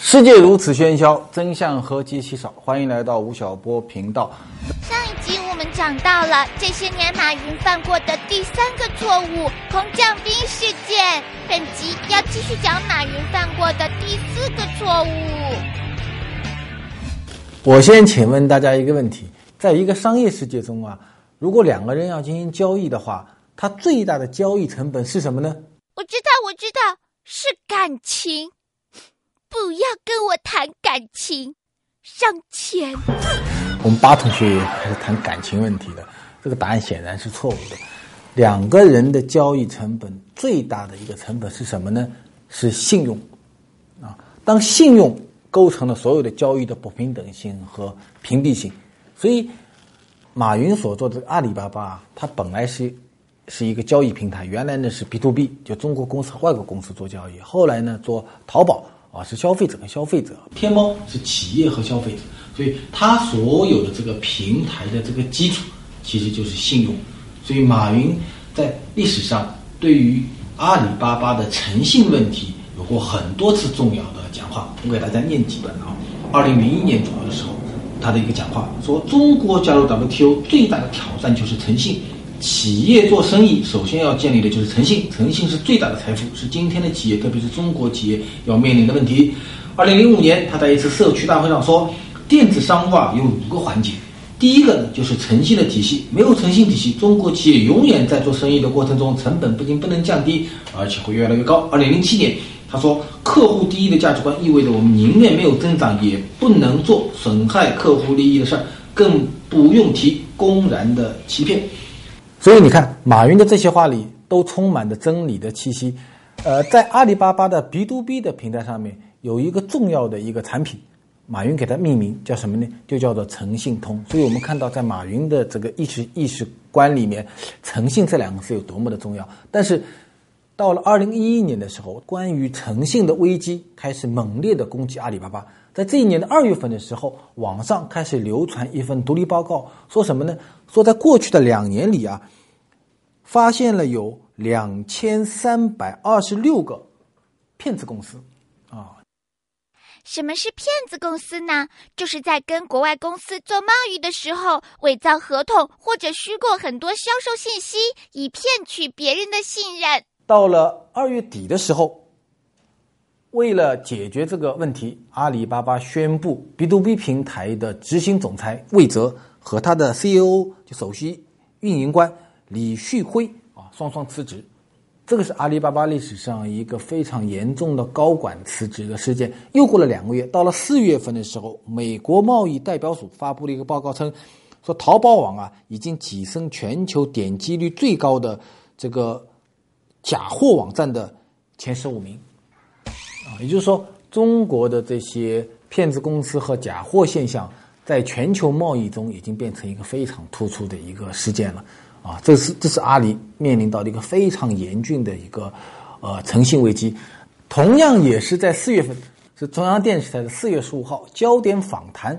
世界如此喧嚣，真相何其稀少。欢迎来到吴晓波频道。上一集我们讲到了这些年马云犯过的第三个错误——空降兵事件。本集要继续讲马云犯过的第四个错误。我先请问大家一个问题：在一个商业世界中啊，如果两个人要进行交易的话，他最大的交易成本是什么呢？我知道，我知道，是感情。不要跟我谈感情，伤钱。我们八同学也开始谈感情问题了，这个答案显然是错误的。两个人的交易成本最大的一个成本是什么呢？是信用啊。当信用构成了所有的交易的不平等性和屏蔽性，所以马云所做的阿里巴巴，它本来是是一个交易平台，原来呢是 B to B，就中国公司和外国公司做交易，后来呢做淘宝。啊，是消费者和消费者，天猫是企业和消费者，所以它所有的这个平台的这个基础其实就是信用。所以马云在历史上对于阿里巴巴的诚信问题有过很多次重要的讲话。我给大家念几本啊。二零零一年左右的时候，他的一个讲话说：“中国加入 WTO 最大的挑战就是诚信。”企业做生意，首先要建立的就是诚信，诚信是最大的财富，是今天的企业，特别是中国企业要面临的问题。二零零五年，他在一次社区大会上说，电子商务啊有五个环节，第一个呢就是诚信的体系，没有诚信体系，中国企业永远在做生意的过程中成本不仅不能降低，而且会越来越高。二零零七年，他说，客户第一的价值观意味着我们宁愿没有增长，也不能做损害客户利益的事儿，更不用提公然的欺骗。所以你看，马云的这些话里都充满着真理的气息。呃，在阿里巴巴的 B to B 的平台上面，有一个重要的一个产品，马云给它命名叫什么呢？就叫做诚信通。所以我们看到，在马云的这个意识意识观里面，诚信这两个字有多么的重要。但是，到了二零一一年的时候，关于诚信的危机开始猛烈的攻击阿里巴巴。在这一年的二月份的时候，网上开始流传一份独立报告，说什么呢？说在过去的两年里啊，发现了有两千三百二十六个骗子公司啊。什么是骗子公司呢？就是在跟国外公司做贸易的时候，伪造合同或者虚构很多销售信息，以骗取别人的信任。到了二月底的时候。为了解决这个问题，阿里巴巴宣布 B to B 平台的执行总裁魏哲和他的 CEO 就首席运营官李旭辉啊双双辞职。这个是阿里巴巴历史上一个非常严重的高管辞职的事件。又过了两个月，到了四月份的时候，美国贸易代表署发布了一个报告称，说淘宝网啊已经跻身全球点击率最高的这个假货网站的前十五名。啊，也就是说，中国的这些骗子公司和假货现象，在全球贸易中已经变成一个非常突出的一个事件了。啊，这是这是阿里面临到的一个非常严峻的一个呃诚信危机。同样也是在四月份，是中央电视台的四月十五号焦点访谈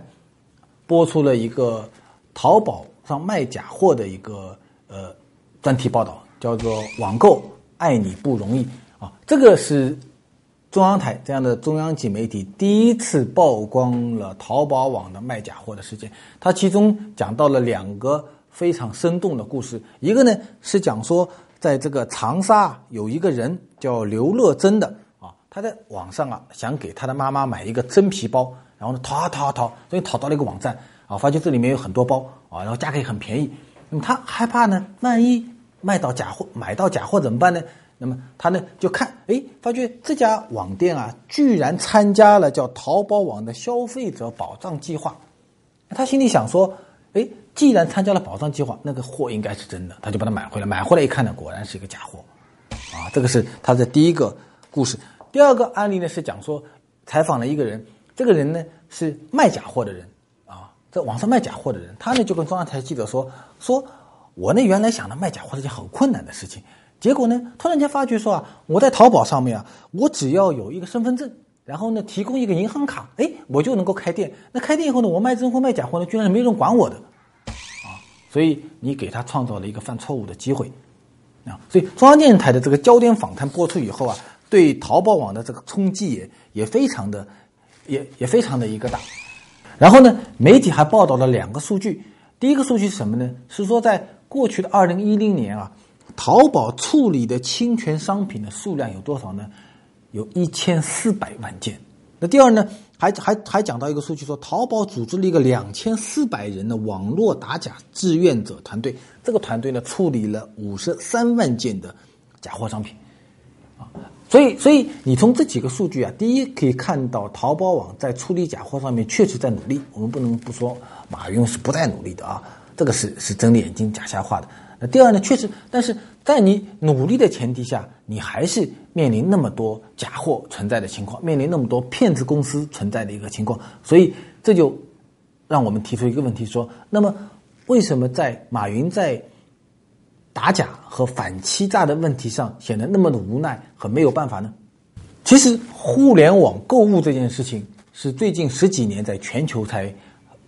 播出了一个淘宝上卖假货的一个呃专题报道，叫做“网购爱你不容易”。啊，这个是。中央台这样的中央级媒体第一次曝光了淘宝网的卖假货的事件，它其中讲到了两个非常生动的故事。一个呢是讲说，在这个长沙有一个人叫刘乐珍的啊，他在网上啊想给他的妈妈买一个真皮包，然后呢淘啊淘啊淘，所以淘到了一个网站啊，发现这里面有很多包啊，然后价格也很便宜。那么他害怕呢，万一卖到假货，买到假货怎么办呢？那么他呢就看，哎，发觉这家网店啊，居然参加了叫淘宝网的消费者保障计划。他心里想说，哎，既然参加了保障计划，那个货应该是真的，他就把它买回来。买回来一看呢，果然是一个假货。啊，这个是他的第一个故事。第二个案例呢是讲说，采访了一个人，这个人呢是卖假货的人啊，在网上卖假货的人，他呢就跟中央台记者说，说我呢原来想的卖假货是件很困难的事情。结果呢？突然间发觉说啊，我在淘宝上面啊，我只要有一个身份证，然后呢提供一个银行卡，哎，我就能够开店。那开店以后呢，我卖真货卖假货呢，居然是没人管我的，啊！所以你给他创造了一个犯错误的机会，啊！所以中央电视台的这个焦点访谈播出以后啊，对淘宝网的这个冲击也也非常的也也非常的一个大。然后呢，媒体还报道了两个数据，第一个数据是什么呢？是说在过去的二零一零年啊，淘宝处理的侵权商品的数量有多少呢？有一千四百万件。那第二呢，还还还讲到一个数据，说淘宝组织了一个两千四百人的网络打假志愿者团队，这个团队呢处理了五十三万件的假货商品，啊，所以所以你从这几个数据啊，第一可以看到淘宝网在处理假货上面确实在努力，我们不能不说马云是不在努力的啊，这个是是睁着眼睛假瞎话的。那第二呢，确实，但是在你努力的前提下，你还是面临那么多假货存在的情况，面临那么多骗子公司存在的一个情况，所以这就让我们提出一个问题：说，那么为什么在马云在打假和反欺诈的问题上显得那么的无奈和没有办法呢？其实，互联网购物这件事情是最近十几年在全球才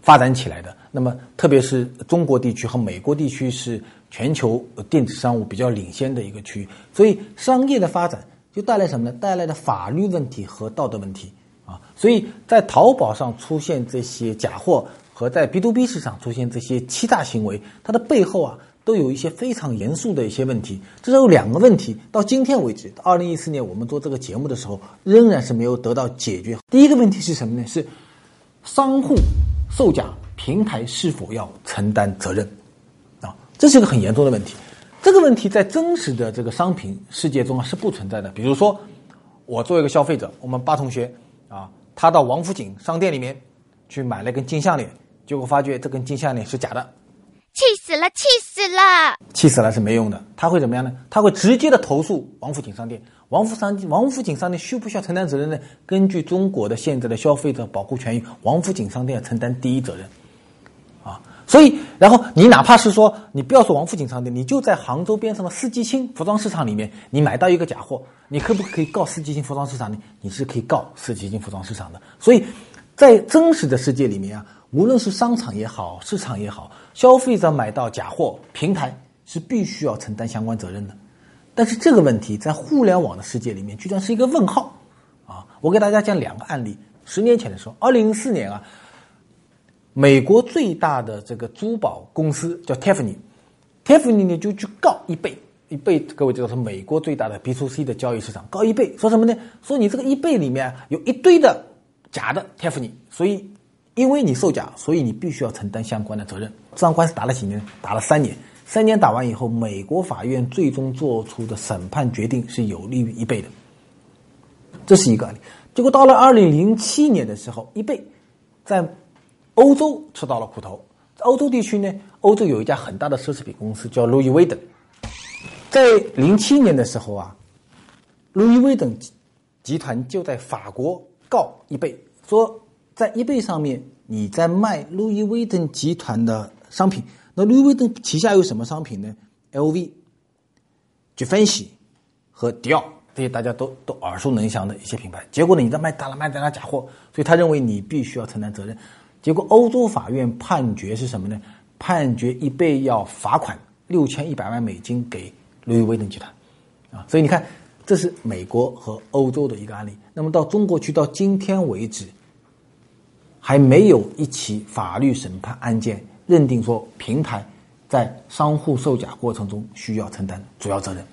发展起来的。那么，特别是中国地区和美国地区是全球电子商务比较领先的一个区域，所以商业的发展就带来什么呢？带来的法律问题和道德问题啊！所以在淘宝上出现这些假货和在 B to B 市场出现这些欺诈行为，它的背后啊，都有一些非常严肃的一些问题。这有两个问题，到今天为止，二零一四年我们做这个节目的时候，仍然是没有得到解决。第一个问题是什么呢？是商户售假。平台是否要承担责任？啊，这是一个很严重的问题。这个问题在真实的这个商品世界中啊是不存在的。比如说，我作为一个消费者，我们八同学啊，他到王府井商店里面去买了根金项链，结果发觉这根金项链是假的，气死了，气死了，气死了是没用的。他会怎么样呢？他会直接的投诉王府井商店。王府商王府井商店需不需要承担责任呢？根据中国的现在的消费者保护权益，王府井商店要承担第一责任。所以，然后你哪怕是说，你不要说王府井商店，你就在杭州边上的四季青服装市场里面，你买到一个假货，你可不可以告四季青服装市场呢？你是可以告四季青服装市场的。所以，在真实的世界里面啊，无论是商场也好，市场也好，消费者买到假货，平台是必须要承担相关责任的。但是这个问题在互联网的世界里面，居然是一个问号啊！我给大家讲两个案例。十年前的时候，二零零四年啊。美国最大的这个珠宝公司叫 Tiffany，Tiffany 呢就去告一贝，一贝各位知道是美国最大的 B to C 的交易市场，告一贝说什么呢？说你这个一贝里面有一堆的假的 Tiffany，所以因为你售假，所以你必须要承担相关的责任。这场官司打了几年？打了三年。三年打完以后，美国法院最终做出的审判决定是有利于一贝的，这是一个案例。结果到了二零零七年的时候，一贝在欧洲吃到了苦头，欧洲地区呢，欧洲有一家很大的奢侈品公司叫路易威登，在零七年的时候啊，路易威登集团就在法国告易贝，说在易贝上面你在卖路易威登集团的商品，那路易威登旗下有什么商品呢？LV、g i v e n c i 和迪奥这些大家都都耳熟能详的一些品牌，结果呢，你在卖大了卖大了假货，所以他认为你必须要承担责任。结果，欧洲法院判决是什么呢？判决易贝要罚款六千一百万美金给路易威登集团，啊，所以你看，这是美国和欧洲的一个案例。那么到中国去，到今天为止，还没有一起法律审判案件认定说平台在商户售假过程中需要承担主要责任，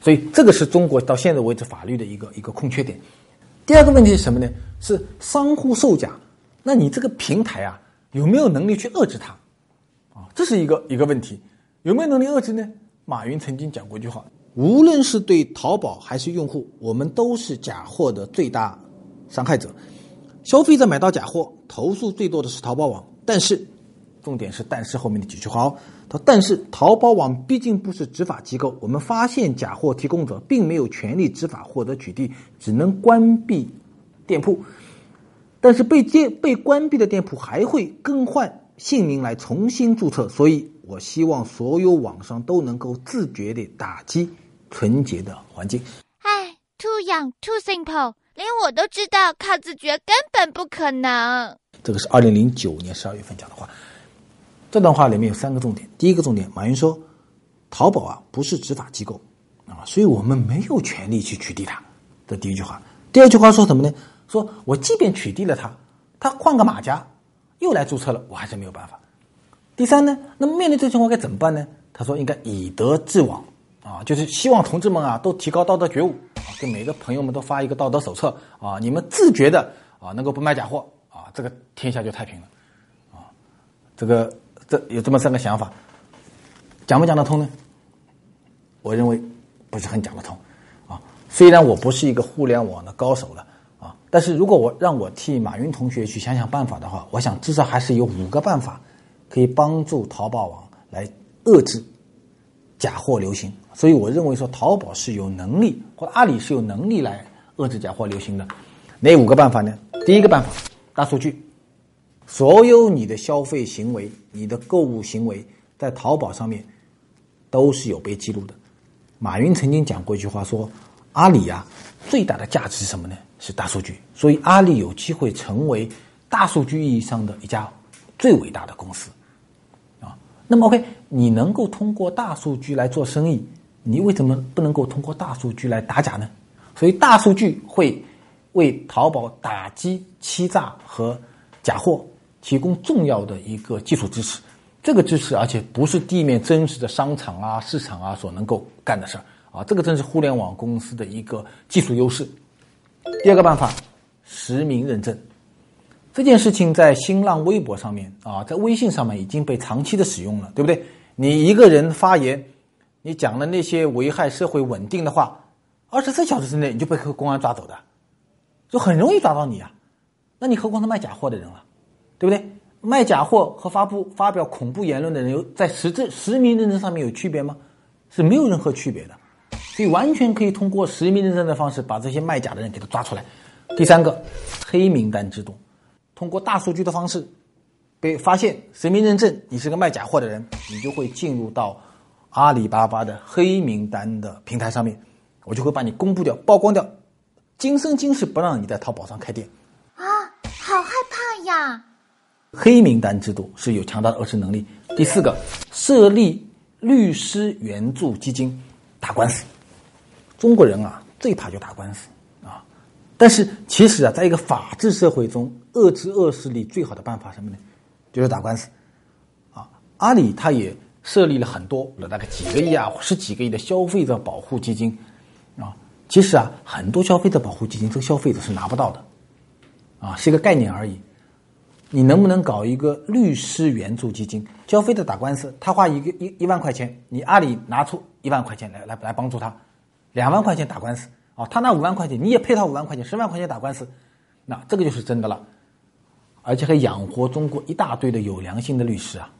所以这个是中国到现在为止法律的一个一个空缺点。第二个问题是什么呢？是商户售假。那你这个平台啊，有没有能力去遏制它？啊，这是一个一个问题，有没有能力遏制呢？马云曾经讲过一句话：无论是对淘宝还是用户，我们都是假货的最大伤害者。消费者买到假货，投诉最多的是淘宝网，但是，重点是但是后面的几句话哦。他但是淘宝网毕竟不是执法机构，我们发现假货提供者并没有权利执法获得取缔，只能关闭店铺。但是被接被关闭的店铺还会更换姓名来重新注册，所以我希望所有网商都能够自觉地打击纯洁的环境。唉，too young, too simple，连我都知道靠自觉根本不可能。这个是二零零九年十二月份讲的话。这段话里面有三个重点。第一个重点，马云说，淘宝啊不是执法机构啊，所以我们没有权利去取缔它。这第一句话。第二句话说什么呢？说我即便取缔了他，他换个马甲又来注册了，我还是没有办法。第三呢，那么面对这情况该怎么办呢？他说应该以德治网啊，就是希望同志们啊都提高道德觉悟啊，给每个朋友们都发一个道德手册啊，你们自觉的啊能够不卖假货啊，这个天下就太平了啊。这个这有这么三个想法，讲不讲得通呢？我认为不是很讲得通啊。虽然我不是一个互联网的高手了，但是如果我让我替马云同学去想想办法的话，我想至少还是有五个办法可以帮助淘宝网来。遏制假货流行，所以我认为说淘宝是有能力，或阿里是有能力来遏制假货流行的。哪五个办法呢？第一个办法，大数据，所有你的消费行为、你的购物行为，在淘宝上面都是有被记录的。马云曾经讲过一句话，说阿里啊，最大的价值是什么呢？是大数据。所以阿里有机会成为大数据意义上的一家最伟大的公司。啊那么，OK，你能够通过大数据来做生意，你为什么不能够通过大数据来打假呢？所以，大数据会为淘宝打击欺诈和假货提供重要的一个技术支持。这个支持，而且不是地面真实的商场啊、市场啊所能够干的事儿啊。这个正是互联网公司的一个技术优势。第二个办法，实名认证。这件事情在新浪微博上面啊，在微信上面已经被长期的使用了，对不对？你一个人发言，你讲了那些危害社会稳定的话，二十四小时之内你就被公安抓走的，就很容易抓到你啊。那你何况是卖假货的人了，对不对？卖假货和发布发表恐怖言论的人有在实质实名认证上面有区别吗？是没有任何区别的，所以完全可以通过实名认证的方式把这些卖假的人给他抓出来。第三个，黑名单制度。通过大数据的方式被发现实名认证，你是个卖假货的人，你就会进入到阿里巴巴的黑名单的平台上面，我就会把你公布掉、曝光掉，今生今世不让你在淘宝上开店。啊，好害怕呀！黑名单制度是有强大的遏制能力。第四个，设立律师援助基金，打官司。中国人啊，最怕就打官司啊。但是其实啊，在一个法治社会中，遏制恶势力最好的办法什么呢？就是打官司。啊，阿里它也设立了很多，大概几个亿啊，十几个亿的消费者保护基金。啊，其实啊，很多消费者保护基金，这个消费者是拿不到的。啊，是一个概念而已。你能不能搞一个律师援助基金？交费的打官司，他花一个一一万块钱，你阿里拿出一万块钱来来来帮助他，两万块钱打官司。啊，他拿五万块钱，你也配他五万块钱，十万块钱打官司，那这个就是真的了，而且还养活中国一大堆的有良心的律师啊。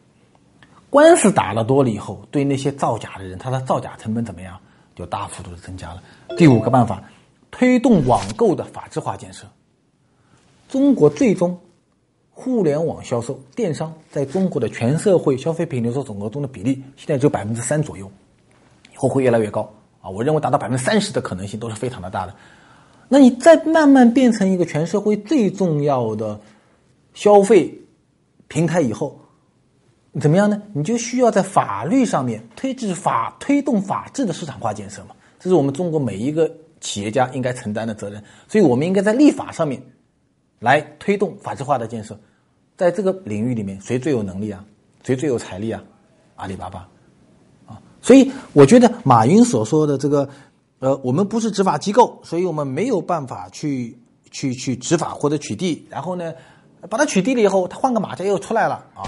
官司打了多了以后，对那些造假的人，他的造假成本怎么样，就大幅度的增加了。第五个办法，推动网购的法制化建设。中国最终互联网销售电商在中国的全社会消费品零售总额中的比例，现在只有百分之三左右，以后会越来越高。啊，我认为达到百分之三十的可能性都是非常的大的。那你再慢慢变成一个全社会最重要的消费平台以后，怎么样呢？你就需要在法律上面推制法推动法治的市场化建设嘛。这是我们中国每一个企业家应该承担的责任。所以我们应该在立法上面来推动法治化的建设。在这个领域里面，谁最有能力啊？谁最有财力啊？阿里巴巴啊。所以，我觉得马云所说的这个，呃，我们不是执法机构，所以我们没有办法去去去执法或者取缔。然后呢，把它取缔了以后，他换个马甲又出来了啊。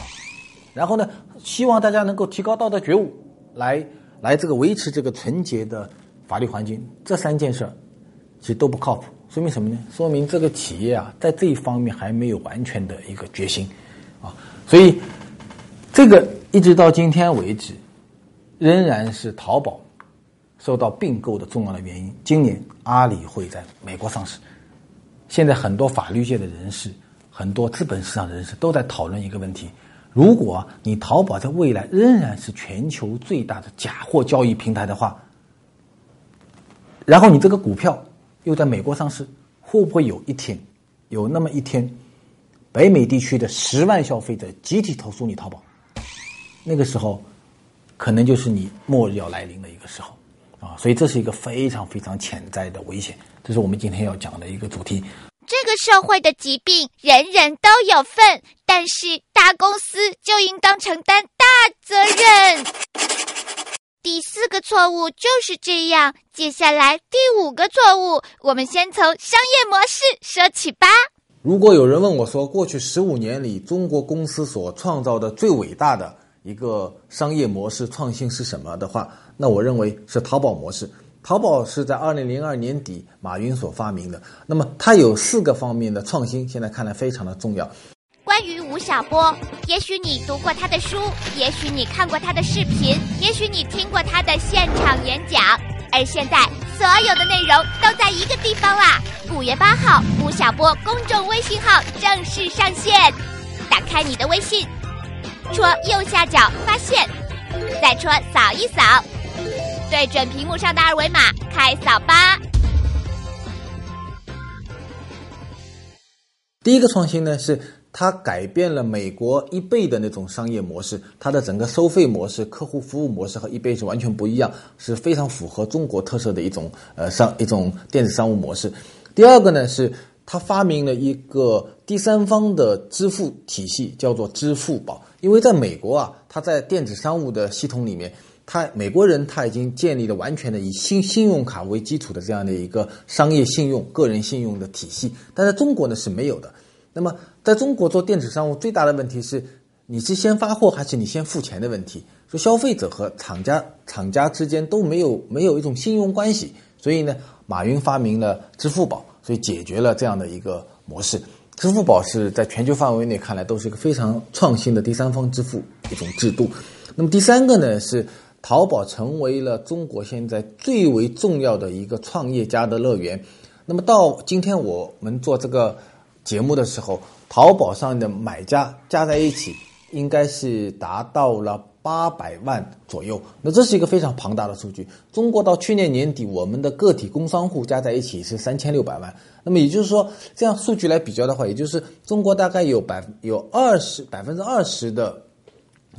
然后呢，希望大家能够提高道德觉悟，来来这个维持这个纯洁的法律环境。这三件事其实都不靠谱，说明什么呢？说明这个企业啊，在这一方面还没有完全的一个决心啊。所以，这个一直到今天为止。仍然是淘宝受到并购的重要的原因。今年阿里会在美国上市。现在很多法律界的人士、很多资本市场的人士都在讨论一个问题：如果你淘宝在未来仍然是全球最大的假货交易平台的话，然后你这个股票又在美国上市，会不会有一天有那么一天，北美地区的十万消费者集体投诉你淘宝？那个时候。可能就是你末日要来临的一个时候，啊，所以这是一个非常非常潜在的危险，这是我们今天要讲的一个主题。这个社会的疾病，人人都有份，但是大公司就应当承担大责任。第四个错误就是这样。接下来第五个错误，我们先从商业模式说起吧。如果有人问我说，过去十五年里中国公司所创造的最伟大的一个商业模式创新是什么的话，那我认为是淘宝模式。淘宝是在二零零二年底马云所发明的。那么它有四个方面的创新，现在看来非常的重要。关于吴晓波，也许你读过他的书，也许你看过他的视频，也许你听过他的现场演讲，而现在所有的内容都在一个地方啦！五月八号，吴晓波公众微信号正式上线。打开你的微信，戳右下角发现，再戳扫一扫。对准屏幕上的二维码开扫吧。第一个创新呢，是它改变了美国一倍的那种商业模式，它的整个收费模式、客户服务模式和一倍是完全不一样，是非常符合中国特色的一种呃商一种电子商务模式。第二个呢，是它发明了一个第三方的支付体系，叫做支付宝。因为在美国啊，它在电子商务的系统里面。他美国人他已经建立了完全的以信信用卡为基础的这样的一个商业信用、个人信用的体系，但在中国呢是没有的。那么在中国做电子商务最大的问题是，你是先发货还是你先付钱的问题？说消费者和厂家厂家之间都没有没有一种信用关系，所以呢，马云发明了支付宝，所以解决了这样的一个模式。支付宝是在全球范围内看来都是一个非常创新的第三方支付一种制度。那么第三个呢是。淘宝成为了中国现在最为重要的一个创业家的乐园。那么到今天我们做这个节目的时候，淘宝上的买家加在一起应该是达到了八百万左右。那这是一个非常庞大的数据。中国到去年年底，我们的个体工商户加在一起是三千六百万。那么也就是说，这样数据来比较的话，也就是中国大概有百有二十百分之二十的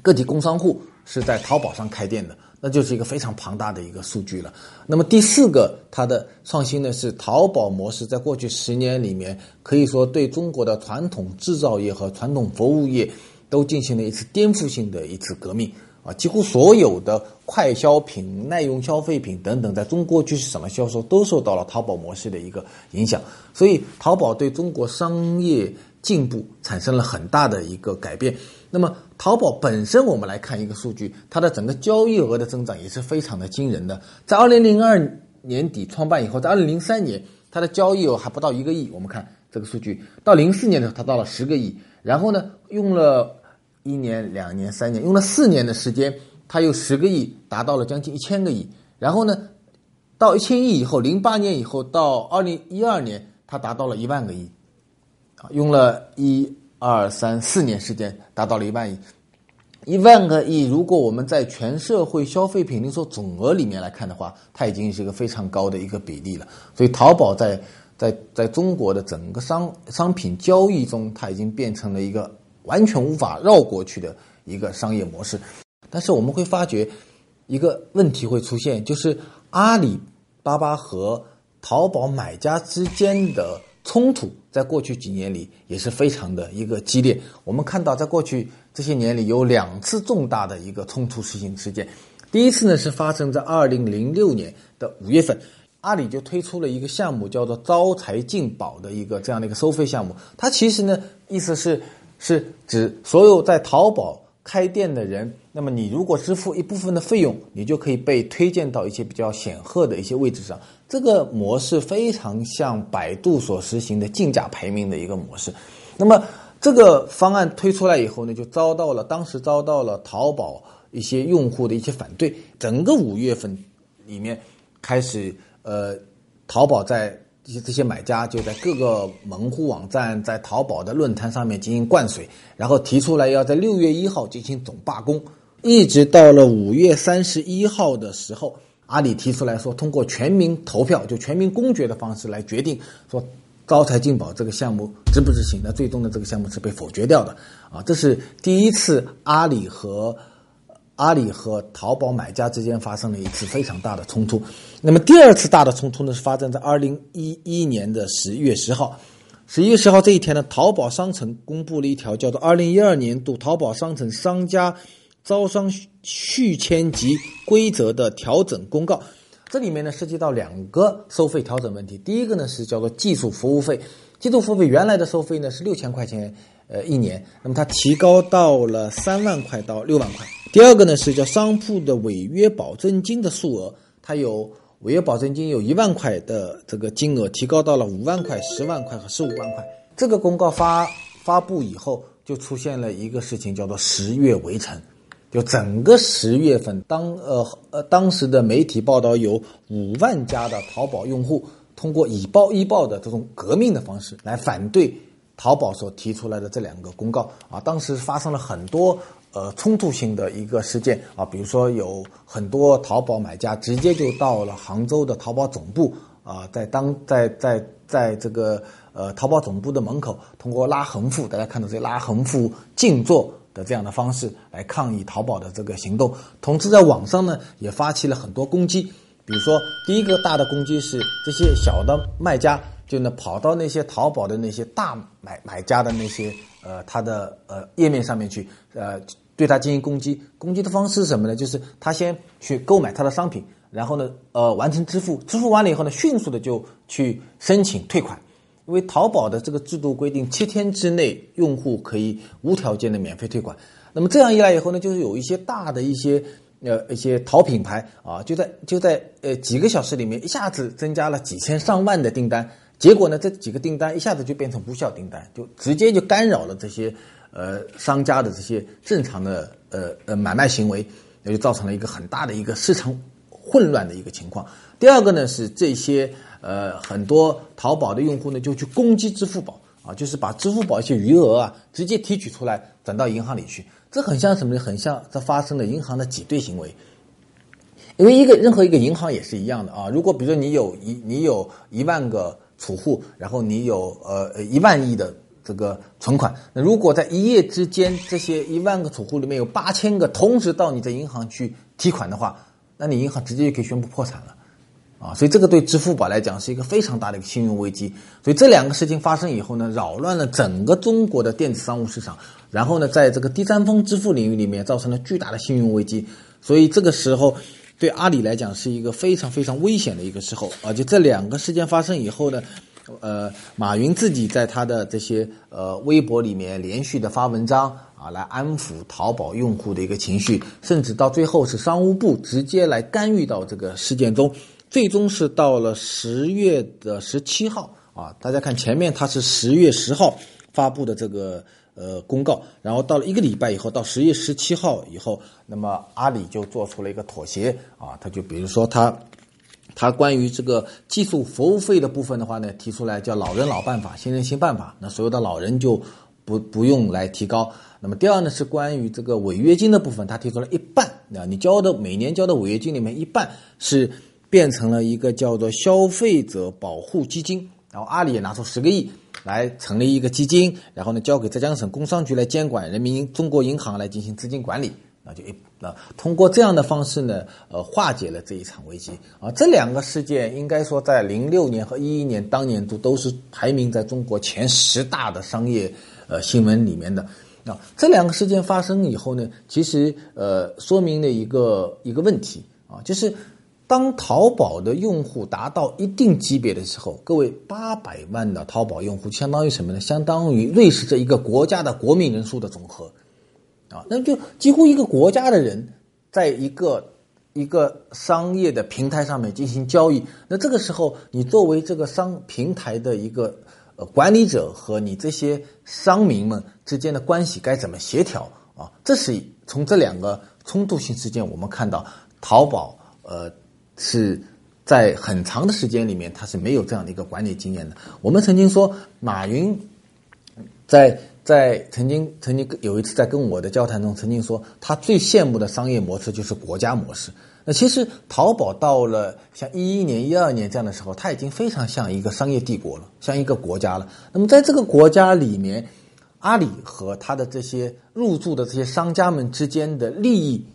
个体工商户。是在淘宝上开店的，那就是一个非常庞大的一个数据了。那么第四个，它的创新呢是淘宝模式，在过去十年里面，可以说对中国的传统制造业和传统服务业都进行了一次颠覆性的一次革命啊！几乎所有的快消品、耐用消费品等等，在中国去什么销售都受到了淘宝模式的一个影响，所以淘宝对中国商业进步产生了很大的一个改变。那么，淘宝本身，我们来看一个数据，它的整个交易额的增长也是非常的惊人的。在二零零二年底创办以后，在二零零三年，它的交易额还不到一个亿。我们看这个数据，到零四年的时候，它到了十个亿。然后呢，用了一年、两年、三年，用了四年的时间，它由十个亿达到了将近一千个亿。然后呢，到一千亿以后，零八年以后到二零一二年，它达到了一万个亿，用了一。二三四年时间达到了一万亿，一万个亿。如果我们在全社会消费品零售总额里面来看的话，它已经是一个非常高的一个比例了。所以，淘宝在在在中国的整个商商品交易中，它已经变成了一个完全无法绕过去的一个商业模式。但是，我们会发觉一个问题会出现，就是阿里巴巴和淘宝买家之间的。冲突在过去几年里也是非常的一个激烈。我们看到，在过去这些年里，有两次重大的一个冲突事情事件。第一次呢，是发生在二零零六年的五月份，阿里就推出了一个项目，叫做“招财进宝”的一个这样的一个收费项目。它其实呢，意思是是指所有在淘宝开店的人，那么你如果支付一部分的费用，你就可以被推荐到一些比较显赫的一些位置上。这个模式非常像百度所实行的竞价排名的一个模式，那么这个方案推出来以后呢，就遭到了当时遭到了淘宝一些用户的一些反对。整个五月份里面开始，呃，淘宝在这些这些买家就在各个门户网站、在淘宝的论坛上面进行灌水，然后提出来要在六月一号进行总罢工，一直到了五月三十一号的时候。阿里提出来说，通过全民投票，就全民公决的方式来决定说招财进宝这个项目执不执行。那最终的这个项目是被否决掉的啊！这是第一次阿里和阿里和淘宝买家之间发生了一次非常大的冲突。那么第二次大的冲突呢，是发生在二零一一年的十一月十号。十一月十号这一天呢，淘宝商城公布了一条叫做《二零一二年度淘宝商城商家招商续签及规则的调整公告》。这里面呢涉及到两个收费调整问题。第一个呢是叫做技术服务费，技术服务费原来的收费呢是六千块钱，呃一年，那么它提高到了三万块到六万块。第二个呢是叫商铺的违约保证金的数额，它有。违约保证金有一万块的这个金额提高到了五万块、十万块和十五万块。这个公告发发布以后，就出现了一个事情，叫做十月围城。就整个十月份，当呃呃当时的媒体报道，有五万家的淘宝用户通过以暴易暴的这种革命的方式来反对淘宝所提出来的这两个公告啊。当时发生了很多。呃，冲突性的一个事件啊，比如说有很多淘宝买家直接就到了杭州的淘宝总部啊，在当在在在这个呃淘宝总部的门口，通过拉横幅，大家看到这拉横幅静坐的这样的方式来抗议淘宝的这个行动。同时，在网上呢也发起了很多攻击，比如说第一个大的攻击是这些小的卖家就呢跑到那些淘宝的那些大买买家的那些呃他的呃页面上面去呃。对他进行攻击，攻击的方式是什么呢？就是他先去购买他的商品，然后呢，呃，完成支付，支付完了以后呢，迅速的就去申请退款，因为淘宝的这个制度规定，七天之内用户可以无条件的免费退款。那么这样一来以后呢，就是有一些大的一些呃一些淘品牌啊，就在就在呃几个小时里面一下子增加了几千上万的订单，结果呢，这几个订单一下子就变成无效订单，就直接就干扰了这些。呃，商家的这些正常的呃呃买卖行为，那就造成了一个很大的一个市场混乱的一个情况。第二个呢是这些呃很多淘宝的用户呢就去攻击支付宝啊，就是把支付宝一些余额啊直接提取出来转到银行里去，这很像什么呢？很像这发生了银行的挤兑行为。因为一个任何一个银行也是一样的啊，如果比如说你有一你有一万个储户，然后你有呃一万亿的。这个存款，那如果在一夜之间，这些一万个储户里面有八千个同时到你的银行去提款的话，那你银行直接就可以宣布破产了，啊，所以这个对支付宝来讲是一个非常大的一个信用危机。所以这两个事情发生以后呢，扰乱了整个中国的电子商务市场，然后呢，在这个第三方支付领域里面造成了巨大的信用危机。所以这个时候，对阿里来讲是一个非常非常危险的一个时候啊！就这两个事件发生以后呢。呃，马云自己在他的这些呃微博里面连续的发文章啊，来安抚淘宝用户的一个情绪，甚至到最后是商务部直接来干预到这个事件中，最终是到了十月的十七号啊，大家看前面他是十月十号发布的这个呃公告，然后到了一个礼拜以后，到十月十七号以后，那么阿里就做出了一个妥协啊，他就比如说他。他关于这个技术服务费的部分的话呢，提出来叫“老人老办法，新人新办法”。那所有的老人就不不用来提高。那么第二呢，是关于这个违约金的部分，他提出了一半啊，你交的每年交的违约金里面一半是变成了一个叫做消费者保护基金。然后阿里也拿出十个亿来成立一个基金，然后呢交给浙江省工商局来监管，人民中国银行来进行资金管理。那就一那通过这样的方式呢，呃，化解了这一场危机啊。这两个事件应该说在零六年和一一年当年度都是排名在中国前十大的商业呃新闻里面的。啊，这两个事件发生以后呢，其实呃说明了一个一个问题啊，就是当淘宝的用户达到一定级别的时候，各位八百万的淘宝用户相当于什么呢？相当于瑞士这一个国家的国民人数的总和。啊，那就几乎一个国家的人，在一个一个商业的平台上面进行交易，那这个时候，你作为这个商平台的一个呃管理者和你这些商民们之间的关系该怎么协调啊？这是从这两个冲突性事件，我们看到淘宝呃是在很长的时间里面，它是没有这样的一个管理经验的。我们曾经说，马云在。在曾经曾经有一次在跟我的交谈中，曾经说他最羡慕的商业模式就是国家模式。那其实淘宝到了像一一年、一二年这样的时候，它已经非常像一个商业帝国了，像一个国家了。那么在这个国家里面，阿里和他的这些入驻的这些商家们之间的利益，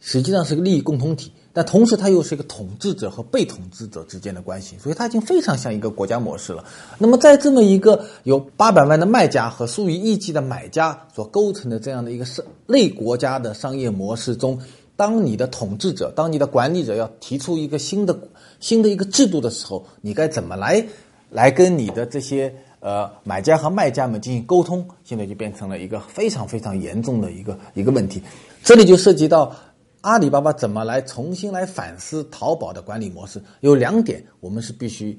实际上是个利益共同体。但同时它又是一个统治者和被统治者之间的关系，所以它已经非常像一个国家模式了。那么在这么一个有八百万的卖家和数以亿计的买家所构成的这样的一个商类国家的商业模式中，当你的统治者、当你的管理者要提出一个新的新的一个制度的时候，你该怎么来来跟你的这些呃买家和卖家们进行沟通？现在就变成了一个非常非常严重的一个一个问题。这里就涉及到。阿里巴巴怎么来重新来反思淘宝的管理模式？有两点，我们是必须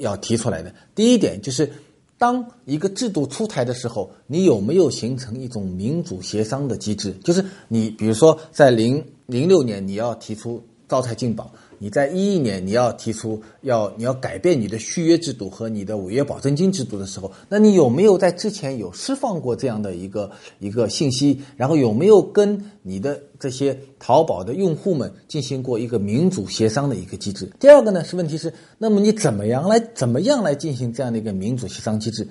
要提出来的。第一点就是，当一个制度出台的时候，你有没有形成一种民主协商的机制？就是你，比如说在零零六年，你要提出招财进宝。你在一一年你要提出要你要改变你的续约制度和你的违约保证金制度的时候，那你有没有在之前有释放过这样的一个一个信息？然后有没有跟你的这些淘宝的用户们进行过一个民主协商的一个机制？第二个呢是问题是，那么你怎么样来怎么样来进行这样的一个民主协商机制？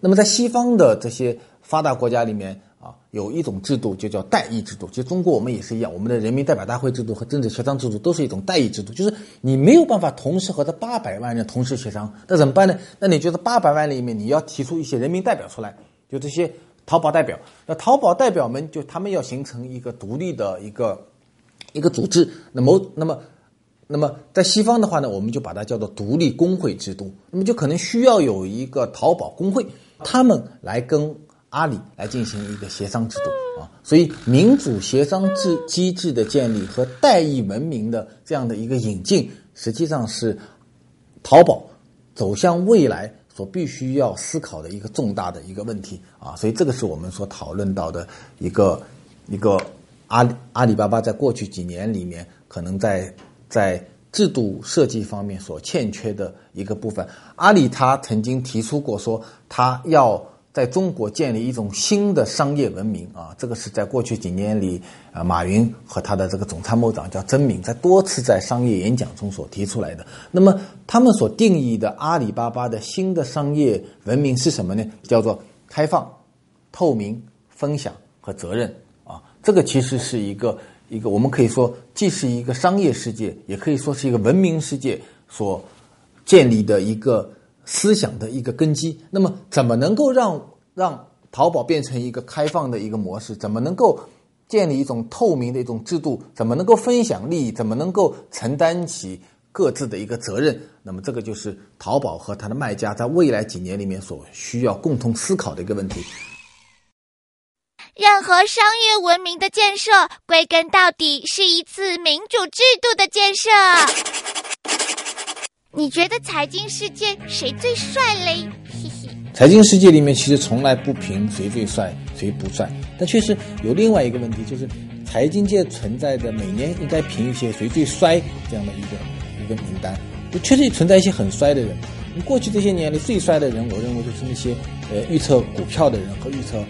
那么在西方的这些发达国家里面。啊，有一种制度就叫代议制度，其实中国我们也是一样，我们的人民代表大会制度和政治协商制度都是一种代议制度，就是你没有办法同时和这八百万人同时协商，那怎么办呢？那你觉得八百万里面你要提出一些人民代表出来，就这些淘宝代表，那淘宝代表们就他们要形成一个独立的一个一个组织，那么那么那么在西方的话呢，我们就把它叫做独立工会制度，那么就可能需要有一个淘宝工会，他们来跟。阿里来进行一个协商制度啊，所以民主协商制机制的建立和代议文明的这样的一个引进，实际上是淘宝走向未来所必须要思考的一个重大的一个问题啊，所以这个是我们所讨论到的一个一个阿里阿里巴巴在过去几年里面可能在在制度设计方面所欠缺的一个部分。阿里他曾经提出过说，他要。在中国建立一种新的商业文明啊，这个是在过去几年里啊，马云和他的这个总参谋长叫曾敏在多次在商业演讲中所提出来的。那么他们所定义的阿里巴巴的新的商业文明是什么呢？叫做开放、透明、分享和责任啊。这个其实是一个一个我们可以说既是一个商业世界，也可以说是一个文明世界所建立的一个。思想的一个根基，那么怎么能够让让淘宝变成一个开放的一个模式？怎么能够建立一种透明的一种制度？怎么能够分享利益？怎么能够承担起各自的一个责任？那么这个就是淘宝和它的卖家在未来几年里面所需要共同思考的一个问题。任何商业文明的建设，归根到底是一次民主制度的建设。你觉得财经世界谁最帅嘞？嘿嘿，财经世界里面其实从来不评谁最帅谁不帅，但确实有另外一个问题，就是财经界存在的每年应该评一些谁最衰这样的一个一个名单，就确实存在一些很衰的人。过去这些年里最衰的人，我认为就是那些呃预测股票的人和预测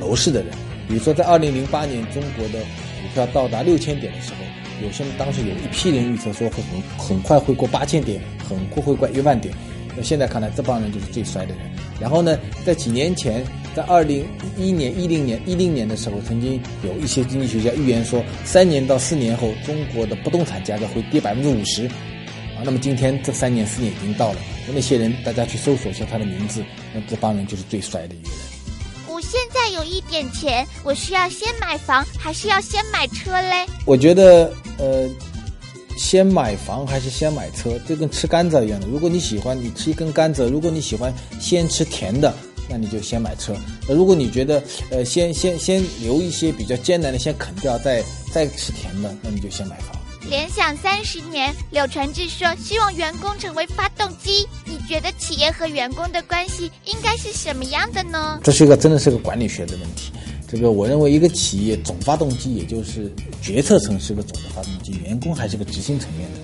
楼市的人。比如说在二零零八年中国的股票到达六千点的时候。有些当时有一批人预测说会很很快会过八千点，很快会过一万点。那现在看来，这帮人就是最衰的人。然后呢，在几年前，在二零一一年、一零年、一零年的时候，曾经有一些经济学家预言说，三年到四年后，中国的不动产价格会跌百分之五十。啊，那么今天这三年、四年已经到了，那些人大家去搜索一下他的名字，那这帮人就是最衰的一个人。我现在有一点钱，我需要先买房，还是要先买车嘞？我觉得，呃，先买房还是先买车，就跟吃甘蔗一样的。如果你喜欢，你吃一根甘蔗；如果你喜欢先吃甜的，那你就先买车。那如果你觉得，呃，先先先留一些比较艰难的先啃掉，再再吃甜的，那你就先买房。联想三十年，柳传志说希望员工成为发动机。你觉得企业和员工的关系应该是什么样的呢？这是一个真的是个管理学的问题。这个我认为一个企业总发动机，也就是决策层是个总的发动机，员工还是个执行层面的。